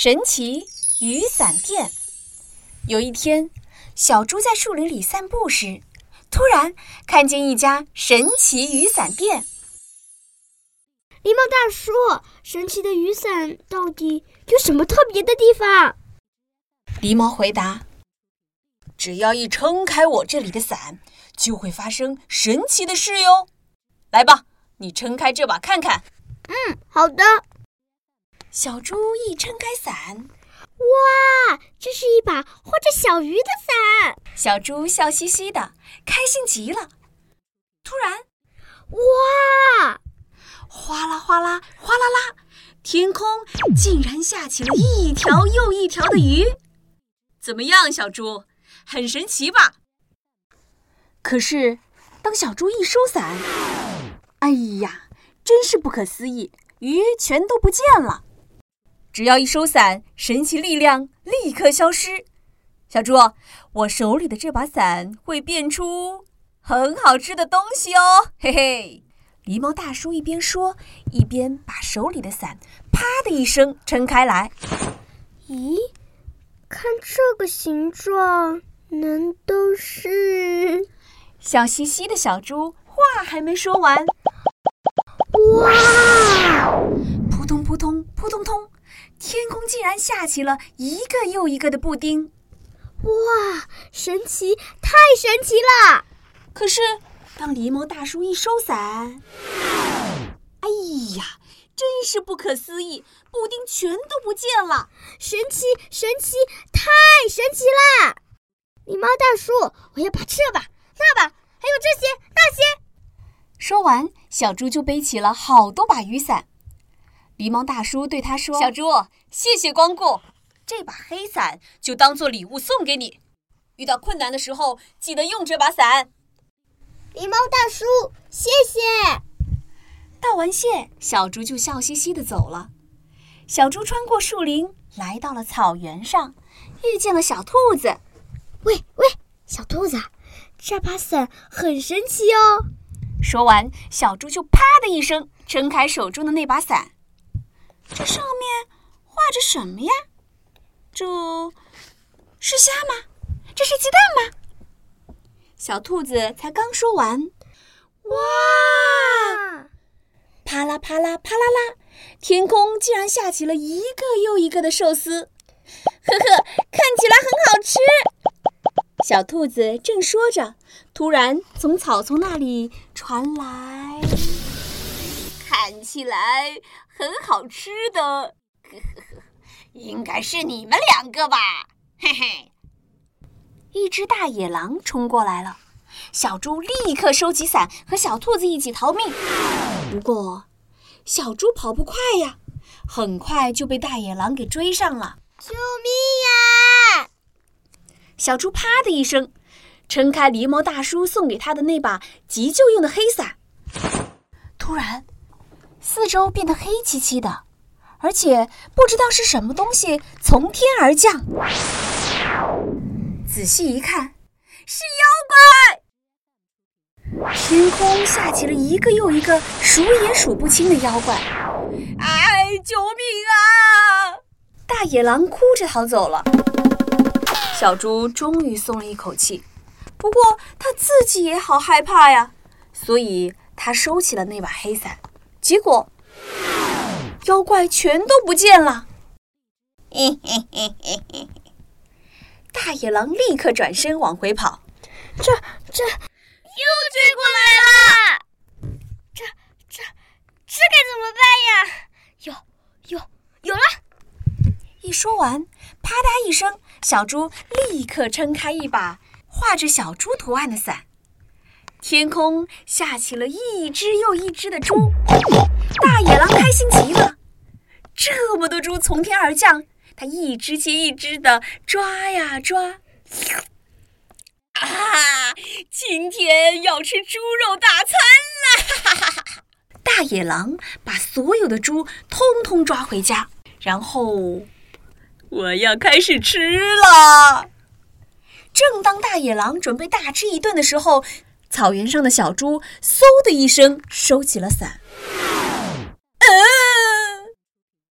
神奇雨伞店。有一天，小猪在树林里散步时，突然看见一家神奇雨伞店。狸猫大叔，神奇的雨伞到底有什么特别的地方？狸猫回答：“只要一撑开我这里的伞，就会发生神奇的事哟。来吧，你撑开这把看看。”“嗯，好的。”小猪一撑开伞，哇，这是一把画着小鱼的伞。小猪笑嘻嘻的，开心极了。突然，哇，哗啦哗啦哗啦啦，天空竟然下起了一条又一条的鱼。怎么样，小猪？很神奇吧？可是，当小猪一收伞，哎呀，真是不可思议，鱼全都不见了。只要一收伞，神奇力量立刻消失。小猪，我手里的这把伞会变出很好吃的东西哦，嘿嘿！狸猫大叔一边说，一边把手里的伞“啪”的一声撑开来。咦，看这个形状，难道是……笑嘻嘻的小猪话还没说完，哇！竟然下起了一个又一个的布丁，哇！神奇，太神奇了！可是，当狸猫大叔一收伞，哎呀，真是不可思议，布丁全都不见了！神奇，神奇，太神奇了！狸猫大叔，我要把这把、那把，还有这些、那些……说完，小猪就背起了好多把雨伞。狸猫大叔对他说：“小猪，谢谢光顾，这把黑伞就当做礼物送给你。遇到困难的时候，记得用这把伞。”狸猫大叔，谢谢。道完谢，小猪就笑嘻嘻的走了。小猪穿过树林，来到了草原上，遇见了小兔子。喂喂，小兔子，这把伞很神奇哦。说完，小猪就啪的一声撑开手中的那把伞。这上面画着什么呀？这是虾吗？这是鸡蛋吗？小兔子才刚说完，哇！啪啦啪啦啪啦啦，天空竟然下起了一个又一个的寿司，呵呵，看起来很好吃。小兔子正说着，突然从草丛那里传来。看起来很好吃的，呵呵呵，应该是你们两个吧？嘿嘿。一只大野狼冲过来了，小猪立刻收起伞，和小兔子一起逃命。不过，小猪跑不快呀，很快就被大野狼给追上了。救命呀！小猪啪的一声，撑开狸猫大叔送给他的那把急救用的黑伞。突然。四周变得黑漆漆的，而且不知道是什么东西从天而降。仔细一看，是妖怪！天空下起了一个又一个数也数不清的妖怪。哎，救命啊！大野狼哭着逃走了。小猪终于松了一口气，不过他自己也好害怕呀，所以他收起了那把黑伞。结果，妖怪全都不见了。嘿嘿嘿嘿嘿！大野狼立刻转身往回跑。这这又追过来了！这这这该怎么办呀？有有有了！一说完，啪嗒一声，小猪立刻撑开一把画着小猪图案的伞。天空下起了一只又一只的猪，大野狼开心极了。这么多猪从天而降，它一只接一只的抓呀抓。啊，今天要吃猪肉大餐了！哈哈哈哈！大野狼把所有的猪通通抓回家，然后我要开始吃了。正当大野狼准备大吃一顿的时候，草原上的小猪嗖的一声收起了伞，